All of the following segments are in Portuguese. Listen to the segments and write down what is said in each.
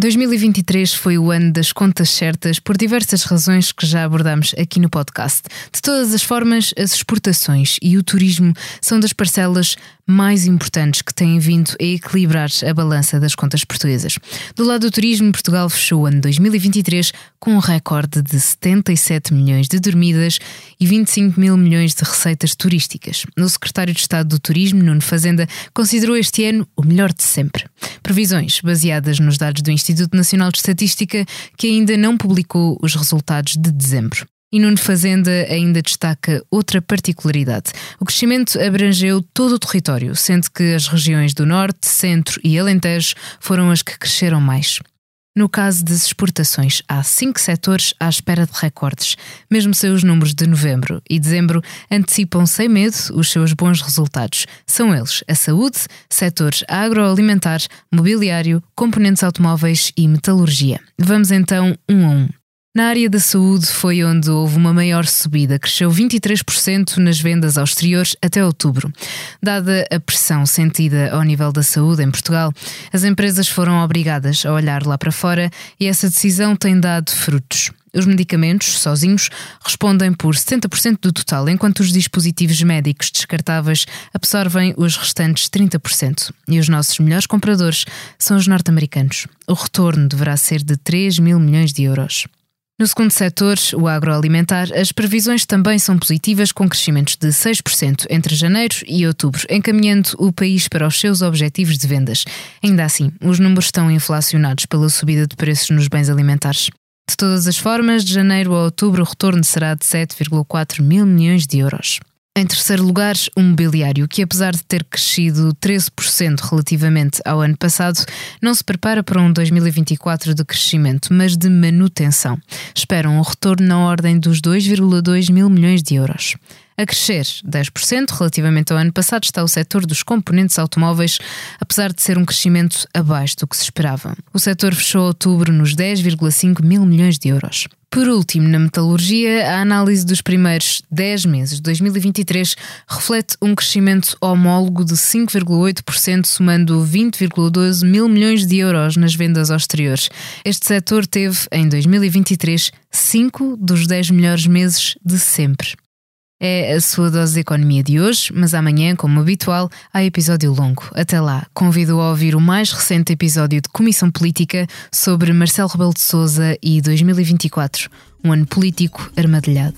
2023 foi o ano das contas certas por diversas razões que já abordamos aqui no podcast. De todas as formas, as exportações e o turismo são das parcelas mais importantes que têm vindo a equilibrar a balança das contas portuguesas. Do lado do turismo, Portugal fechou o ano 2023 com um recorde de 77 milhões de dormidas e 25 mil milhões de receitas turísticas. O secretário de Estado do Turismo, Nuno Fazenda, considerou este ano o melhor de sempre. Previsões baseadas nos dados do Instituto Nacional de Estatística, que ainda não publicou os resultados de dezembro. E Nuno Fazenda ainda destaca outra particularidade. O crescimento abrangeu todo o território, sendo que as regiões do Norte, Centro e Alentejo foram as que cresceram mais. No caso das exportações, há cinco setores à espera de recordes. Mesmo sem os números de novembro e dezembro, antecipam sem medo os seus bons resultados. São eles a saúde, setores agroalimentar, mobiliário, componentes automóveis e metalurgia. Vamos então um a um. Na área da saúde foi onde houve uma maior subida, cresceu 23% nas vendas ao exterior até outubro. Dada a pressão sentida ao nível da saúde em Portugal, as empresas foram obrigadas a olhar lá para fora e essa decisão tem dado frutos. Os medicamentos, sozinhos, respondem por 70% do total, enquanto os dispositivos médicos descartáveis absorvem os restantes 30%. E os nossos melhores compradores são os norte-americanos. O retorno deverá ser de 3 mil milhões de euros. No segundo setor, o agroalimentar, as previsões também são positivas, com crescimentos de 6% entre janeiro e outubro, encaminhando o país para os seus objetivos de vendas. Ainda assim, os números estão inflacionados pela subida de preços nos bens alimentares. De todas as formas, de janeiro a outubro, o retorno será de 7,4 mil milhões de euros. Em terceiro lugar, o mobiliário, que apesar de ter crescido 13% relativamente ao ano passado, não se prepara para um 2024 de crescimento, mas de manutenção. Esperam um retorno na ordem dos 2,2 mil milhões de euros. A crescer 10% relativamente ao ano passado está o setor dos componentes automóveis, apesar de ser um crescimento abaixo do que se esperava. O setor fechou outubro nos 10,5 mil milhões de euros. Por último, na metalurgia, a análise dos primeiros 10 meses de 2023 reflete um crescimento homólogo de 5,8%, somando 20,12 mil milhões de euros nas vendas ao exterior. Este setor teve, em 2023, 5 dos 10 melhores meses de sempre. É a sua dose de economia de hoje, mas amanhã, como habitual, há episódio longo. Até lá, convido a ouvir o mais recente episódio de Comissão Política sobre Marcelo Rebelo de Souza e 2024, um ano político armadilhado.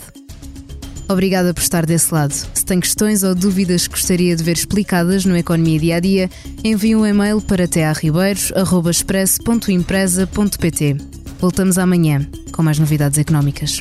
Obrigada por estar desse lado. Se tem questões ou dúvidas que gostaria de ver explicadas no Economia Dia a Dia, envie um e-mail para tearribeiros.express.empresa.pt. Voltamos amanhã com mais novidades económicas.